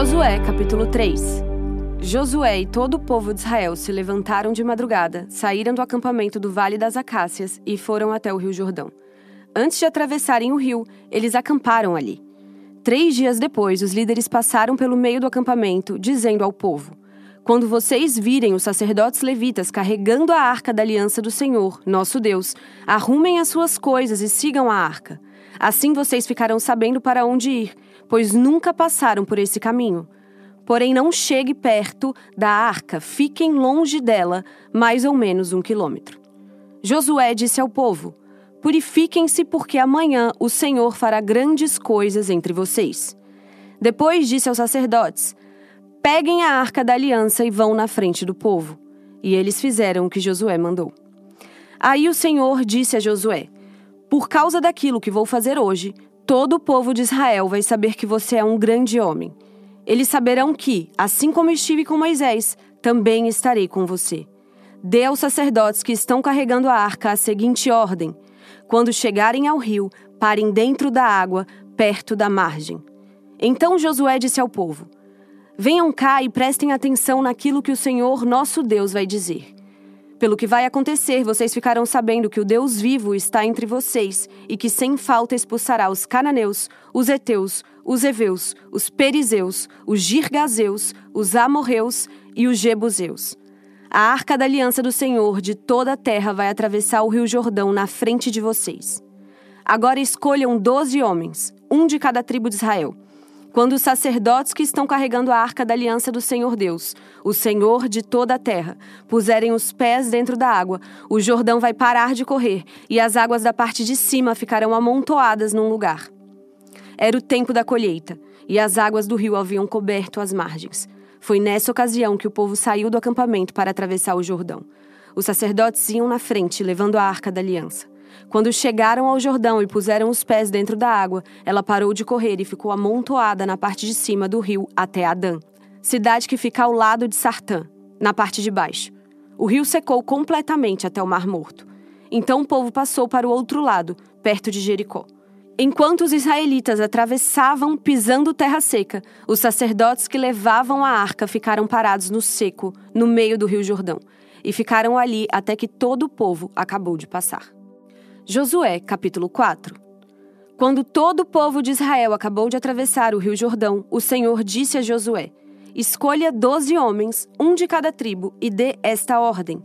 Josué, capítulo 3 Josué e todo o povo de Israel se levantaram de madrugada, saíram do acampamento do Vale das Acácias e foram até o rio Jordão. Antes de atravessarem o rio, eles acamparam ali. Três dias depois, os líderes passaram pelo meio do acampamento, dizendo ao povo: Quando vocês virem os sacerdotes levitas carregando a arca da aliança do Senhor, nosso Deus, arrumem as suas coisas e sigam a arca. Assim vocês ficarão sabendo para onde ir, pois nunca passaram por esse caminho. Porém, não chegue perto da arca, fiquem longe dela, mais ou menos um quilômetro. Josué disse ao povo: Purifiquem-se, porque amanhã o Senhor fará grandes coisas entre vocês. Depois disse aos sacerdotes: Peguem a arca da aliança e vão na frente do povo. E eles fizeram o que Josué mandou. Aí o Senhor disse a Josué: por causa daquilo que vou fazer hoje, todo o povo de Israel vai saber que você é um grande homem. Eles saberão que, assim como estive com Moisés, também estarei com você. Dê aos sacerdotes que estão carregando a arca a seguinte ordem: quando chegarem ao rio, parem dentro da água, perto da margem. Então Josué disse ao povo: Venham cá e prestem atenção naquilo que o Senhor nosso Deus vai dizer. Pelo que vai acontecer, vocês ficarão sabendo que o Deus vivo está entre vocês e que sem falta expulsará os cananeus, os heteus, os heveus, os perizeus, os girgazeus, os amorreus e os jebuseus. A arca da aliança do Senhor de toda a terra vai atravessar o rio Jordão na frente de vocês. Agora escolham doze homens, um de cada tribo de Israel quando os sacerdotes que estão carregando a arca da aliança do Senhor Deus, o Senhor de toda a terra, puserem os pés dentro da água, o Jordão vai parar de correr e as águas da parte de cima ficarão amontoadas num lugar. Era o tempo da colheita e as águas do rio haviam coberto as margens. Foi nessa ocasião que o povo saiu do acampamento para atravessar o Jordão. Os sacerdotes iam na frente, levando a arca da aliança. Quando chegaram ao Jordão e puseram os pés dentro da água, ela parou de correr e ficou amontoada na parte de cima do rio até Adã, cidade que fica ao lado de Sartã, na parte de baixo. O rio secou completamente até o Mar Morto. Então o povo passou para o outro lado, perto de Jericó. Enquanto os israelitas atravessavam pisando terra seca, os sacerdotes que levavam a arca ficaram parados no seco, no meio do rio Jordão, e ficaram ali até que todo o povo acabou de passar. Josué, capítulo 4 Quando todo o povo de Israel acabou de atravessar o rio Jordão, o Senhor disse a Josué: Escolha doze homens, um de cada tribo, e dê esta ordem.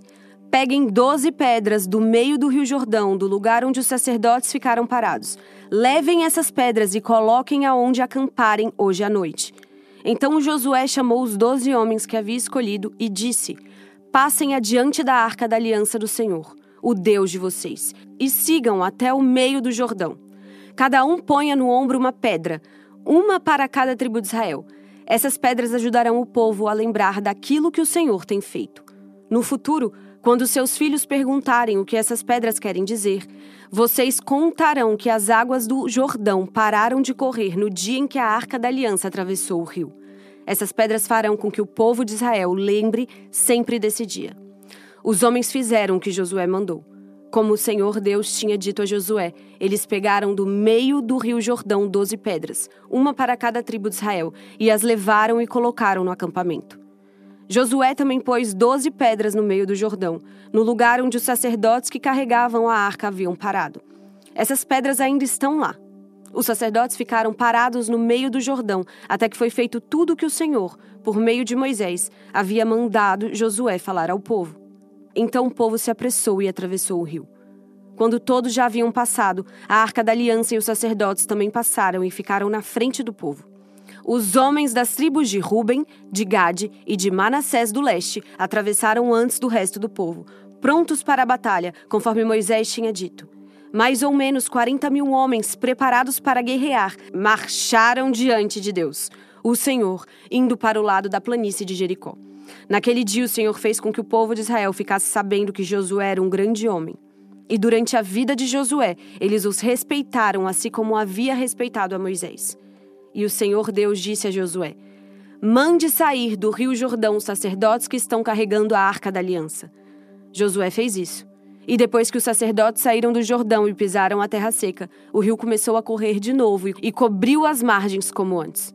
Peguem doze pedras do meio do rio Jordão, do lugar onde os sacerdotes ficaram parados. Levem essas pedras e coloquem aonde acamparem hoje à noite. Então Josué chamou os doze homens que havia escolhido e disse: Passem adiante da arca da aliança do Senhor o Deus de vocês, e sigam até o meio do Jordão. Cada um ponha no ombro uma pedra, uma para cada tribo de Israel. Essas pedras ajudarão o povo a lembrar daquilo que o Senhor tem feito. No futuro, quando seus filhos perguntarem o que essas pedras querem dizer, vocês contarão que as águas do Jordão pararam de correr no dia em que a arca da aliança atravessou o rio. Essas pedras farão com que o povo de Israel lembre sempre desse dia. Os homens fizeram o que Josué mandou. Como o Senhor Deus tinha dito a Josué, eles pegaram do meio do rio Jordão doze pedras, uma para cada tribo de Israel, e as levaram e colocaram no acampamento. Josué também pôs doze pedras no meio do Jordão, no lugar onde os sacerdotes que carregavam a arca haviam parado. Essas pedras ainda estão lá. Os sacerdotes ficaram parados no meio do Jordão, até que foi feito tudo o que o Senhor, por meio de Moisés, havia mandado Josué falar ao povo. Então o povo se apressou e atravessou o rio. Quando todos já haviam passado, a arca da aliança e os sacerdotes também passaram e ficaram na frente do povo. Os homens das tribos de Ruben, de Gade e de Manassés do leste atravessaram antes do resto do povo, prontos para a batalha, conforme Moisés tinha dito. Mais ou menos 40 mil homens preparados para guerrear marcharam diante de Deus, o Senhor, indo para o lado da planície de Jericó. Naquele dia, o Senhor fez com que o povo de Israel ficasse sabendo que Josué era um grande homem. E durante a vida de Josué, eles os respeitaram, assim como havia respeitado a Moisés. E o Senhor Deus disse a Josué: Mande sair do rio Jordão os sacerdotes que estão carregando a arca da aliança. Josué fez isso. E depois que os sacerdotes saíram do Jordão e pisaram a terra seca, o rio começou a correr de novo e cobriu as margens como antes.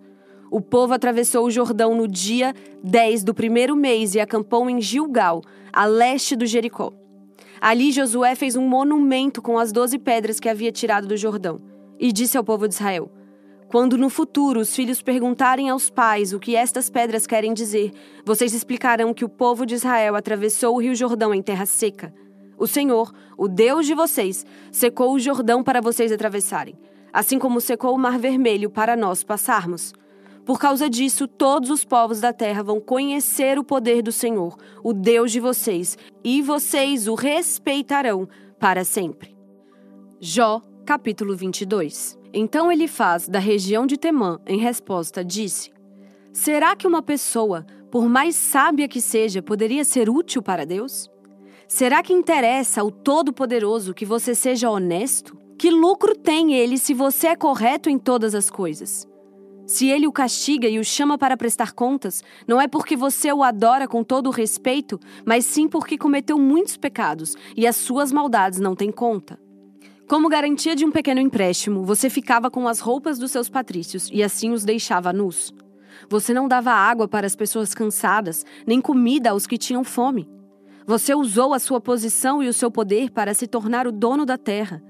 O povo atravessou o Jordão no dia 10 do primeiro mês e acampou em Gilgal, a leste do Jericó. Ali Josué fez um monumento com as doze pedras que havia tirado do Jordão e disse ao povo de Israel: Quando no futuro os filhos perguntarem aos pais o que estas pedras querem dizer, vocês explicarão que o povo de Israel atravessou o rio Jordão em terra seca. O Senhor, o Deus de vocês, secou o Jordão para vocês atravessarem, assim como secou o Mar Vermelho para nós passarmos. Por causa disso, todos os povos da terra vão conhecer o poder do Senhor, o Deus de vocês, e vocês o respeitarão para sempre. Jó, capítulo 22. Então ele faz da região de Temã, em resposta, disse: Será que uma pessoa, por mais sábia que seja, poderia ser útil para Deus? Será que interessa ao Todo-Poderoso que você seja honesto? Que lucro tem ele se você é correto em todas as coisas? Se ele o castiga e o chama para prestar contas, não é porque você o adora com todo o respeito, mas sim porque cometeu muitos pecados e as suas maldades não têm conta. Como garantia de um pequeno empréstimo, você ficava com as roupas dos seus patrícios e assim os deixava nus. Você não dava água para as pessoas cansadas, nem comida aos que tinham fome. Você usou a sua posição e o seu poder para se tornar o dono da terra.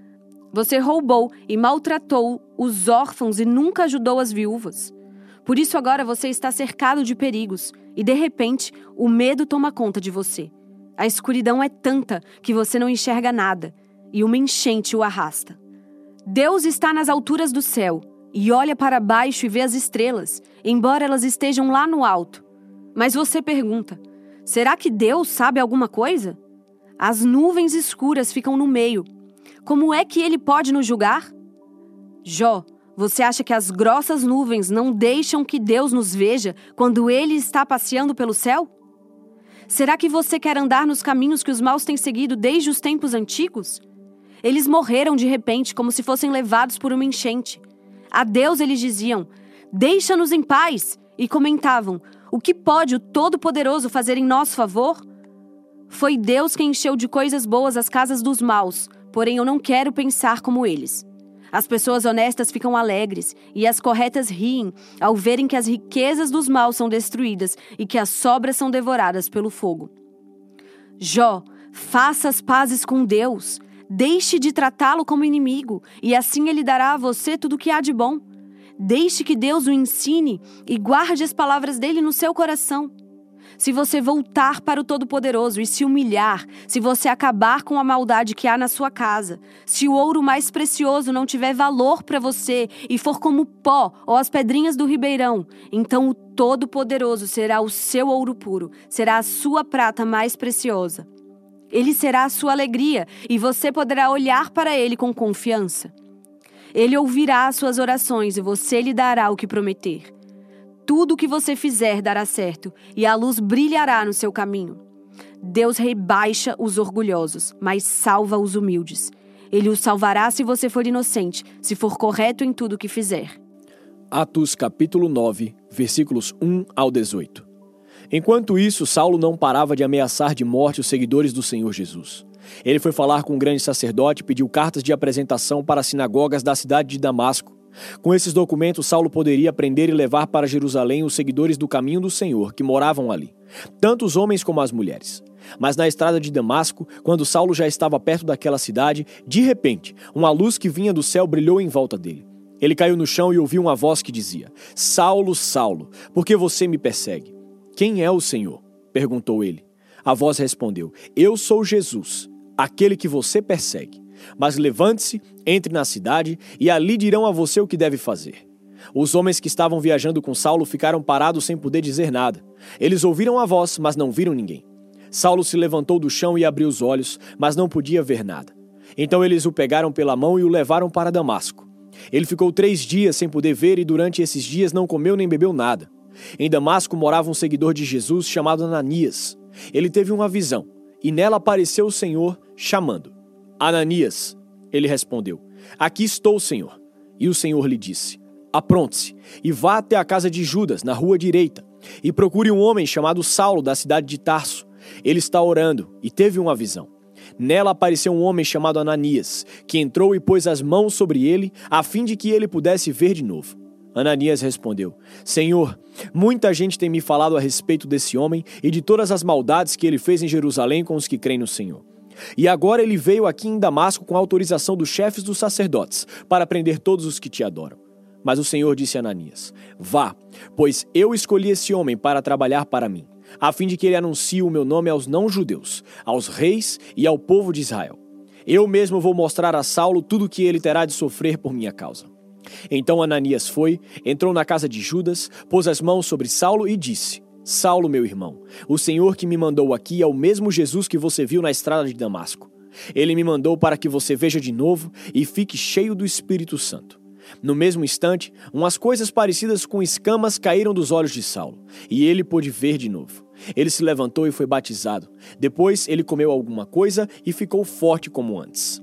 Você roubou e maltratou os órfãos e nunca ajudou as viúvas. Por isso agora você está cercado de perigos e de repente o medo toma conta de você. A escuridão é tanta que você não enxerga nada e uma enchente o arrasta. Deus está nas alturas do céu e olha para baixo e vê as estrelas, embora elas estejam lá no alto. Mas você pergunta: será que Deus sabe alguma coisa? As nuvens escuras ficam no meio como é que ele pode nos julgar? Jó, você acha que as grossas nuvens não deixam que Deus nos veja quando ele está passeando pelo céu? Será que você quer andar nos caminhos que os maus têm seguido desde os tempos antigos? Eles morreram de repente, como se fossem levados por uma enchente. A Deus eles diziam: Deixa-nos em paz! E comentavam: O que pode o Todo-Poderoso fazer em nosso favor? Foi Deus quem encheu de coisas boas as casas dos maus, porém eu não quero pensar como eles. As pessoas honestas ficam alegres e as corretas riem ao verem que as riquezas dos maus são destruídas e que as sobras são devoradas pelo fogo. Jó, faça as pazes com Deus. Deixe de tratá-lo como inimigo, e assim ele dará a você tudo o que há de bom. Deixe que Deus o ensine e guarde as palavras dele no seu coração se você voltar para o Todo-Poderoso e se humilhar, se você acabar com a maldade que há na sua casa, se o ouro mais precioso não tiver valor para você e for como pó ou as pedrinhas do ribeirão, então o Todo-Poderoso será o seu ouro puro, será a sua prata mais preciosa. Ele será a sua alegria e você poderá olhar para ele com confiança. Ele ouvirá as suas orações e você lhe dará o que prometer tudo o que você fizer dará certo e a luz brilhará no seu caminho. Deus rebaixa os orgulhosos, mas salva os humildes. Ele os salvará se você for inocente, se for correto em tudo o que fizer. Atos capítulo 9, versículos 1 ao 18. Enquanto isso, Saulo não parava de ameaçar de morte os seguidores do Senhor Jesus. Ele foi falar com o grande sacerdote e pediu cartas de apresentação para as sinagogas da cidade de Damasco com esses documentos, Saulo poderia prender e levar para Jerusalém os seguidores do caminho do Senhor que moravam ali, tanto os homens como as mulheres. Mas na estrada de Damasco, quando Saulo já estava perto daquela cidade, de repente, uma luz que vinha do céu brilhou em volta dele. Ele caiu no chão e ouviu uma voz que dizia: Saulo, Saulo, por que você me persegue? Quem é o Senhor? perguntou ele. A voz respondeu: Eu sou Jesus, aquele que você persegue. Mas levante-se, entre na cidade e ali dirão a você o que deve fazer. Os homens que estavam viajando com Saulo ficaram parados sem poder dizer nada. Eles ouviram a voz, mas não viram ninguém. Saulo se levantou do chão e abriu os olhos, mas não podia ver nada. Então eles o pegaram pela mão e o levaram para Damasco. Ele ficou três dias sem poder ver e durante esses dias não comeu nem bebeu nada. Em Damasco morava um seguidor de Jesus chamado Ananias. Ele teve uma visão e nela apareceu o Senhor chamando. Ananias, ele respondeu: Aqui estou, Senhor. E o Senhor lhe disse: Apronte-se e vá até a casa de Judas, na rua direita, e procure um homem chamado Saulo, da cidade de Tarso. Ele está orando e teve uma visão. Nela apareceu um homem chamado Ananias, que entrou e pôs as mãos sobre ele, a fim de que ele pudesse ver de novo. Ananias respondeu: Senhor, muita gente tem me falado a respeito desse homem e de todas as maldades que ele fez em Jerusalém com os que creem no Senhor. E agora ele veio aqui em Damasco com autorização dos chefes dos sacerdotes para prender todos os que te adoram. Mas o Senhor disse a Ananias: Vá, pois eu escolhi esse homem para trabalhar para mim, a fim de que ele anuncie o meu nome aos não-judeus, aos reis e ao povo de Israel. Eu mesmo vou mostrar a Saulo tudo o que ele terá de sofrer por minha causa. Então Ananias foi, entrou na casa de Judas, pôs as mãos sobre Saulo e disse: Saulo, meu irmão, o Senhor que me mandou aqui é o mesmo Jesus que você viu na estrada de Damasco. Ele me mandou para que você veja de novo e fique cheio do Espírito Santo. No mesmo instante, umas coisas parecidas com escamas caíram dos olhos de Saulo, e ele pôde ver de novo. Ele se levantou e foi batizado. Depois ele comeu alguma coisa e ficou forte como antes.